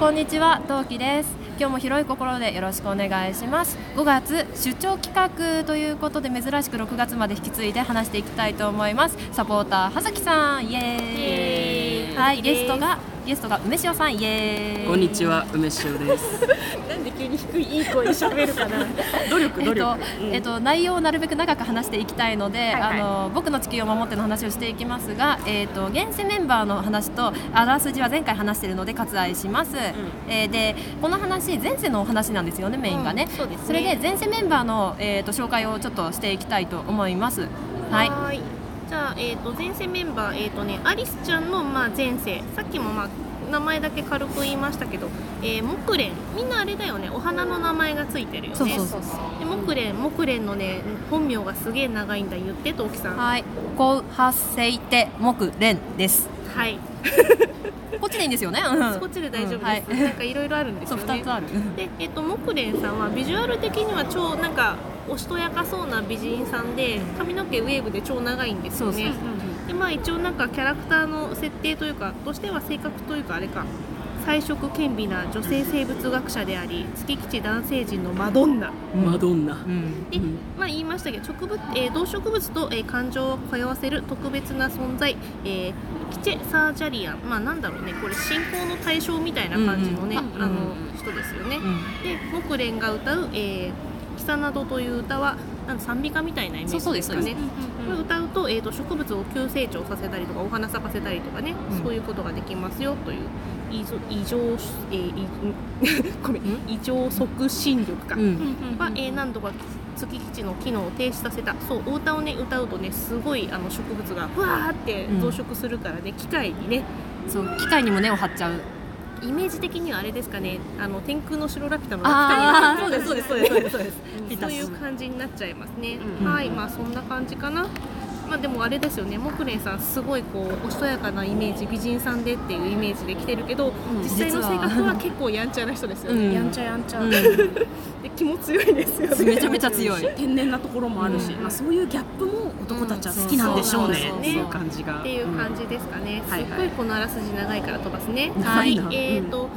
こんにちは、トウキです。今日も広い心でよろしくお願いします。5月出張企画ということで珍しく6月まで引き継いで話していきたいと思います。サポーター葉月さん、イエーイ。はい、ゲストがゲストが梅塩さん、イエーイ。こんにちは、梅塩です。なんで急に低いいい声で喋るかな。努力努力、えっとうん。えっと、内容をなるべく長く話していきたいので、はいはい。あの僕の地球を守っての話をしていきますが、えっと、現世メンバーの話とあらすじは前回話しているので割愛します、えーでこの話前世のお話なんですよねメインがね,、うんそうですね。それで前世メンバーの、えー、と紹介をちょっとしていきたいと思います。はいじゃあ、えー、と前世メンバー、えーとね、アリスちゃんの、まあ、前世。さっきも、まあ、名前だけ軽く言いましたけど、えー、木蓮。みんなあれだよね。お花の名前がついてるよね。そうそうそうで木蓮。木蓮のね本名がすげえ長いんだ言ってトウキさん。ははい。コウハセイテ木蓮です。い、こっちでいいんですよね、うん。こっちで大丈夫です、うんはい。なんかいろいろあるんですそうよね2つある。で、えっと、木蓮さんはビジュアル的には超なんかおしとやかそうな美人さんで髪の毛ウェーブで超長いんですよね。そうそうでまあ一応なんかキャラクターの設定というかとしては性格というかあれか。彩色兼美な女性生物学者であり月吉男性陣のマドンナ。マドンナ。うん。で、まあ、言いましたけど植物、えー動植物と、えー感情を通わせる特別な存在、えーキチェ・サージャリアン、まあ、なんだろうね。これ信仰の対象みたいな感じのね、うんうんあのうん人ですよね。うん。で木蓮が歌う「えー、キサナド」という歌はなんか賛美歌みたいなイメージですかね。そうそうですこれ歌うと,、えー、と植物を急成長させたりとかお花咲かせたりとかね、うん。そういうことができますよという異常異常、えー、いごめん。異常促進力か、うん。は、えー何度か月基地の機能を停止させた。そうお歌をね歌うとねすごいあの植物がふわーって増殖するからね、機械にね。そう機械にも根を張っちゃうイメージ的にはあれですかねあの天空の城ラピュタのラピュそうですそうですそうですうん そういう感じになっちゃいますね、うん。はいまあそんな感じかなまあでもあれですよね。木蓮さんすごいこうおしとやかなイメージ美人さんでっていうイメージで来てるけど、ん実際の性格は結構やんちゃな人ですよね、うん。やんちゃやんちゃ、うん。で気も強いですよね。めちゃめちゃ強い。天然なところもあるし、うん。まあ、そういうギャップも男たちは好きなんでしょうね、うん。そうそうそうっていう感じが。っていう感じですかね、すっごいこのあらすじ長いから飛ばすね。ははい。い。えーと,、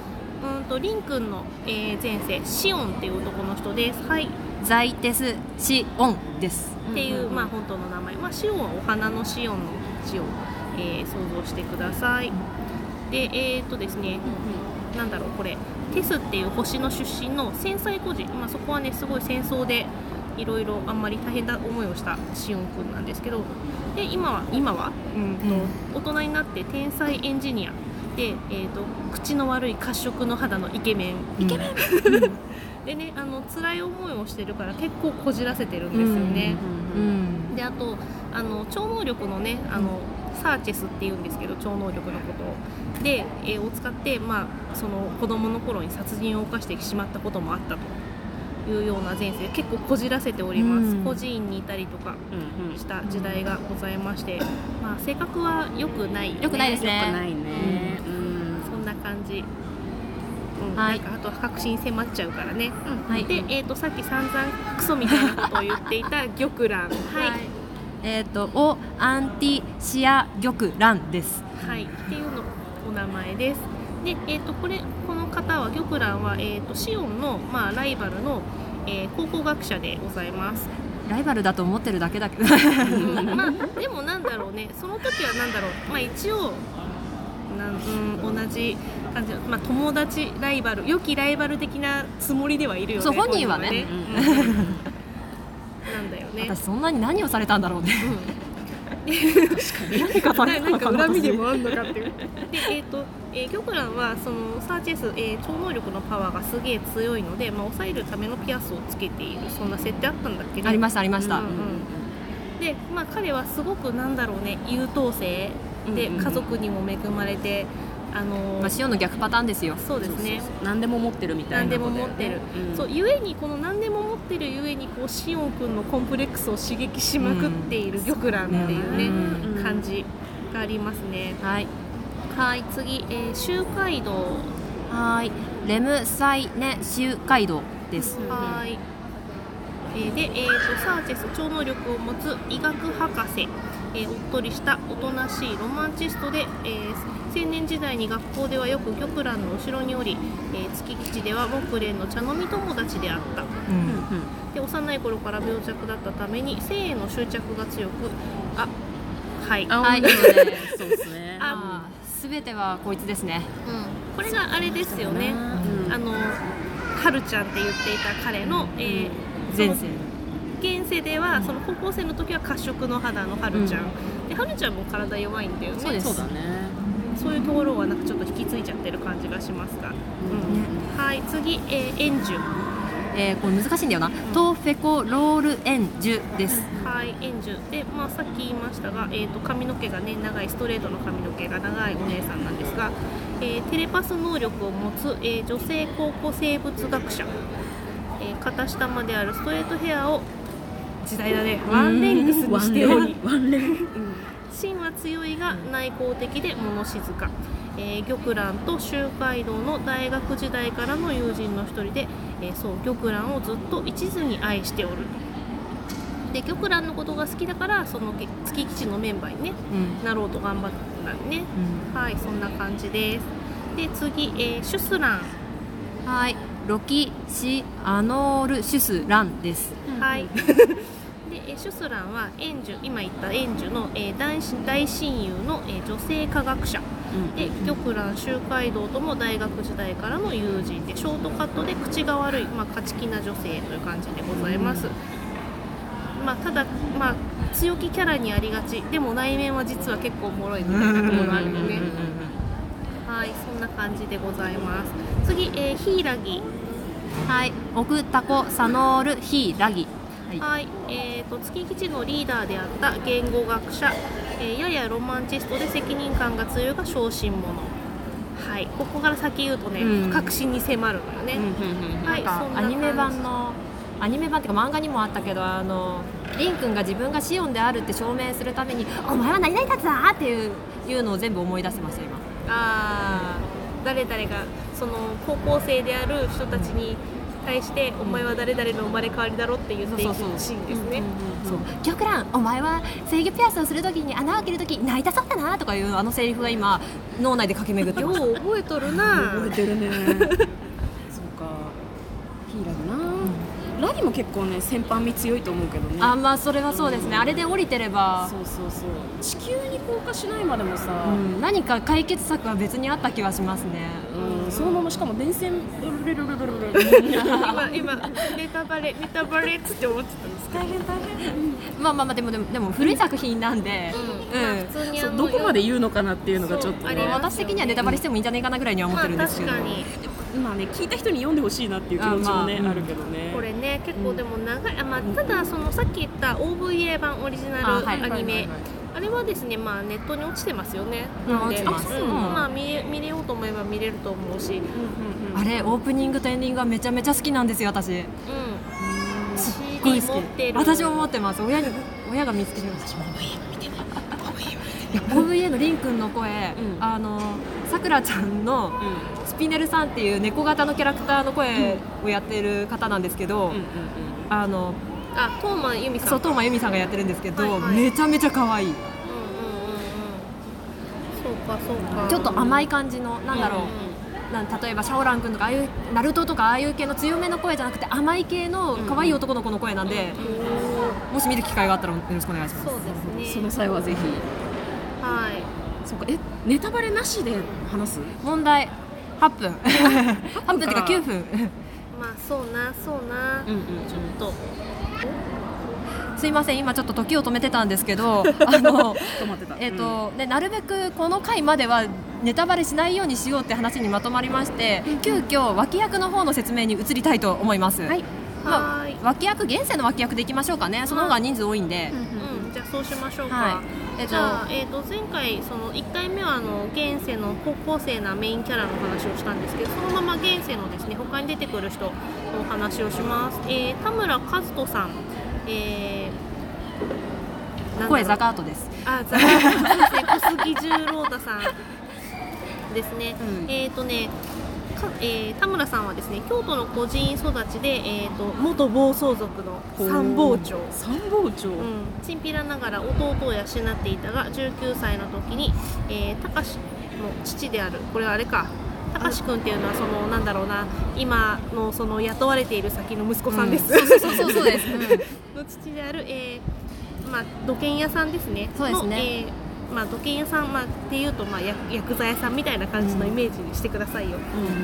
うん、とリンくんの、えー前世シオンっていう男の人です。はいザイテスシオンです。っていう、まあ本当の名前、まあ、シオンはお花のシオンの字を、えー想像してください。でえっ、とですね、なんだろうこれテスっていう星の出身の戦災孤児、まあ、そこはねすごい戦争でいろいろあんまり大変な思いをしたシオンくんなんですけど。で今は今は、うんと大人になって天才エンジニアで、えー、と口の悪い褐色の肌のイケメン。イケメン、でねあの辛い思いをしてるから結構こじらせてるんですよね、うんであとあの超能力のねあのサーチェスっていうんですけど超能力のことを。で、えーを使って、まあ、その子供の頃に殺人を犯してしまったこともあったというような前世結構こじらせております、うん。孤児院にいたりとかうんうん。した時代がございまして、まあ、性格は良くない、良くないですね。よくないね、うん。そんな感じ、うん。はい。なんかあとは確信迫っちゃうからね、はい。で、えー、とさっき散々クソみたいなことを言っていた玉蘭。はい。えっ、とオアンティシア玉蘭です。はい、っていうのお名前です。で、えっ、とこれこの方は玉蘭はえっ、とシオンのまあライバルの、えー考古学者でございます。ライバルだと思ってるだけだけど。うんまあでもなんだろうね、その時はなんだろう、まあ一応なんうん同じ感じ、まあ友達ライバル、良きライバル的なつもりではいるよね。そう本人はね。本人はね。うん。なんだよね。私そんなに何をされたんだろうね何かなんか恨みでもあんのかっていう。で、えっ、と、えー、玉蘭はそのサーチェス、えー超能力のパワーがすげえ強いので、まあ、抑えるためのピアスをつけているそんな設定あったんだっけね。ありましたありました、うんうんで、まあ、彼はすごくなんだろうね優等生でうんうん。家族にも恵まれて、あのーまあ、塩の逆パターンですよ。そうですね。何でも持ってるみたい何でなことだよねも持ってる、うん。そうゆえにこの何でも持ってるゆえにこうシオン君のコンプレックスを刺激しまくっている玉蘭っていうね、うん。感じがありますね。はい。はい次、えー、周街道。はい。レムサイネ周街道です。はい、えーで、えー、とサーチェス超能力を持つ医学博士、えーおっとりしたおとなしいロマンチストで、えー青年時代に学校ではよく玉蘭の後ろにおり、えー月吉では木蓮の茶飲み友達であった。うん。で幼い頃から病弱だったために性への執着が強くあはい。あ、はい。そうですね。あすべてはこいつですね。これがあれですよね、うん。あのはるちゃんって言っていた彼の、えー前世現世ではその高校生の時は褐色の肌のはるちゃん、ではるちゃんも体弱いんだよね。そうです。そうだね。そういうところはなんかちょっと引き継いちゃってる感じがしますが、うん。はい次、えー、円樹えーこれ難しいんだよな。トーフェコロールエンジュです。はい円樹で、まあ、さっき言いましたが、えー、と髪の毛がね長いストレートの髪の毛が長いお姉さんなんですが、えーテレパス能力を持つ、えー女性考古生物学者、えー片下まであるストレートヘアを時代だね。ワンレングスにして。おりワンレン。芯は強いが内向的で物静か、えー玉蘭と周海道の大学時代からの友人の一人で、えーそう玉蘭をずっと一途に愛しておる。で玉蘭のことが好きだからそのげ月吉のメンバーにねうん。なろうと頑張ったんね。はいそんな感じです。で次、えーシュスラン。はいロキシアノールシュスランです。はい。で、えーシュスランは円樹今言った円樹の、えー大親大親友の、えー女性科学者。で玉蘭周海道とも大学時代からの友人でショートカットで口が悪い、まあ、勝ち気な女性という感じでございます、まあ、ただ、まあ、強気キャラにありがち。でも内面は実は結構おもろいみたいなところあるよねはいそんな感じでございます。次、えーヒイラギ。はい。オクタコサノールヒラギ。はい。はい、えー、と月吉のリーダーであった言語学者、えーややロマンチストで責任感が強いが小心者。はい。ここから先言うとね、うん。確信に迫るのよね、はい。アニメ版のアニメ版っていうか漫画にもあったけどあのリンくんが自分がシオンであるって証明するために「お前は何々たな!」っていういうのを全部思い出してました今。あー誰々がその高校生である人たちに対して、お前は誰々の生まれ変わりだろって言っていくシーンですね、そう。玉蘭お前は制御ピアスをするときに穴を開けるとき泣いたそうだなとかいうあのセリフが今脳内で駆け巡ってよます。う覚えとるな。覚えてるね そうかヒーラギな、ラギも結構ね先般味強いと思うけどね。あまあそれはそうですね。あれで降りてれば。そうそうそう。地球に降下しないまでもさ、うん。何か解決策は別にあった気はしますね。うん。そのまましかも電線ルルルルルルルル今今ネタバレネタバレっつって思ってたんです大変大変まあまあまあでもでもでも古い作品なんで、うんまあうん普通にどこまで言うのかなっていうのがちょっとね私的にはネタバレしてもいいんじゃないかなぐらいには思ってるんですけど、まあ、確かにまあね聞いた人に読んでほしいなっていう気持ちもねあ,、あまあるけどね。これね結構でも長い、あまあ、ただそのさっき言った OVA 版オリジナルアニメはいはいはい。あれはですねまあネットに落ちてますよね。うんなんで。落ちてます。うん。うん。まあ見れ見れようと思えば見れると思うしうん。あれオープニングとエンディングがめちゃめちゃ好きなんですよ私。すっごい好き。私も持ってます。親に親が見つけてました OVA のりん。くんの声、うん。あのさくらちゃんのスピネルさんっていう猫型のキャラクターの声をやってる方なんですけど、あのあトーマンユミさんそう東間由美さんがやってるんですけど、はいはい。めちゃめちゃ可愛い。うんうんうんうん。そうかそうか。ちょっと甘い感じのなんだろう、なん例えばシャオラン君とかああいうナルトとかああいう系の強めの声じゃなくて甘い系の可愛い男の子の声なんで、もし見る機会があったらよろしくお願いします。そうですそねの際はぜひ。はい。そうかえネタバレなしで話す？問題8分。8分っていうか9分。まあそうなそうな、うんうんちょっと。すいません今ちょっと時を止めてたんですけど あの止まってた。えっとでなるべくこの回まではネタバレしないようにしようって話にまとまりまして急遽脇役の方の説明に移りたいと思います、はい。まあはーい。脇役現世の脇役でいきましょうかね。その方が人数多いんで、うん、じゃあそうしましょうか。はいえっとじゃあ、えー、と前回その1回目はあの現世の高校生なメインキャラの話をしたんですけどそのまま現世のですね他に出てくる人のお話をします、えー田村和人さん、えー声ザカートです。あザカート。ですね。小杉十郎太さんですね、うん。えっ、とねかえー田村さんはですね京都の孤児院育ちで、えー、と元暴走族の参謀長。参謀長、うん、チンピラながら弟を養っていたが19歳の時に、えー、高志父であるこれはあれか。高志くんっていうのはそのなんだろうな今のその雇われている先の息子さんです、うん。そうそうそうそうです、うん。の父である、えーまあ、土建屋さんですね。そうですね。のえーまあ、土建屋さん、まあ、っていうと、まあ、薬薬剤屋さんみたいな感じのイメージにしてくださいよ、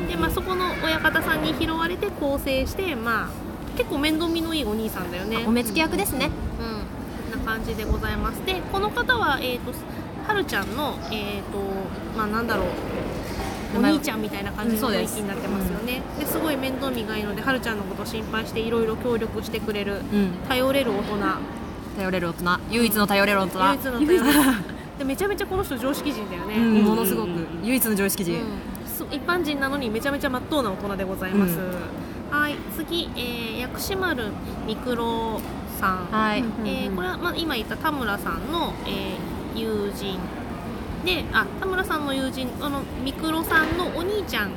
で、まあ、そこの親方さんに拾われて構成して、まあ、結構面倒見のいいお兄さんだよね。お目付け役ですね。うん、な感じでございますでこの方は、えー、とはるちゃんのえっ、とまあなんだろうお兄ちゃんみたいな感じの雰囲気になってますよね、ですごい面倒見がいいのではるちゃんのことを心配していろいろ協力してくれるうん。頼れる大人。頼れる大人。唯一の頼れる大人。唯一の頼れる でめちゃめちゃこの人常識人だよね、うん。ものすごく。唯一の常識人、うん。す一般人なのにめちゃめちゃまっとうな大人でございます、はい次、えー、薬師丸みくろさん、はい、えーこれは、まあ、今言った田村さんの、えー友人。であ田村さんの友人あのミクロさんのお兄ちゃん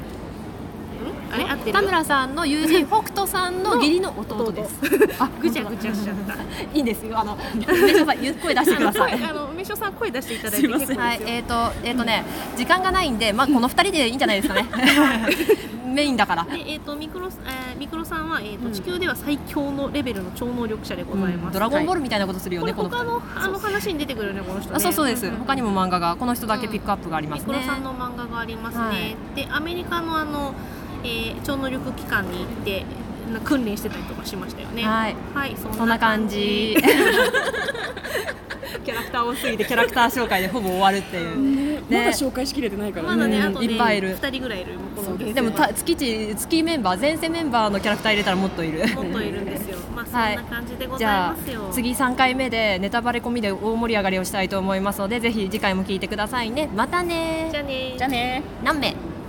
田村さんの友人北斗さんの義理の弟です。あ ぐちゃぐちゃしちゃった。いいんですよ。あの梅島さんゆ声出してください。あの梅所さん声出していただいてはい、えっ、と、えっ、とね、時間がないんで、まあ、この二人でいいんじゃないですかね。メインだから。でえー、とミクロスえーミクロさんは、えーと地球では最強のレベルの超能力者でございます、ドラゴンボールルみたいなことするよね、この。他のあの話に出てくるよねこの人ね。あ、そうそうです。他にも漫画が、この人だけピックアップがありますね。ミクロ。さんの漫画がありますね、はい。でアメリカのあの、えー超能力機関に行ってな訓練してたりとかしましたよね。はい、はいそんな感じ。キャラクター多すぎて、キャラクター紹介でほぼ終わるっていう。ね。まだ紹介しきれてないから。まだね、うんあとねいっぱいいる。2人ぐらいいるこのでもた月一月メンバー前世メンバーのキャラクター入れたらもっといる。もっといるんですよ。まあそんはいな感じでございますよ、次3回目でネタバレ込みで大盛り上がりをしたいと思いますのでぜひ次回も聞いてくださいね。またね。じゃあねじゃあね何名？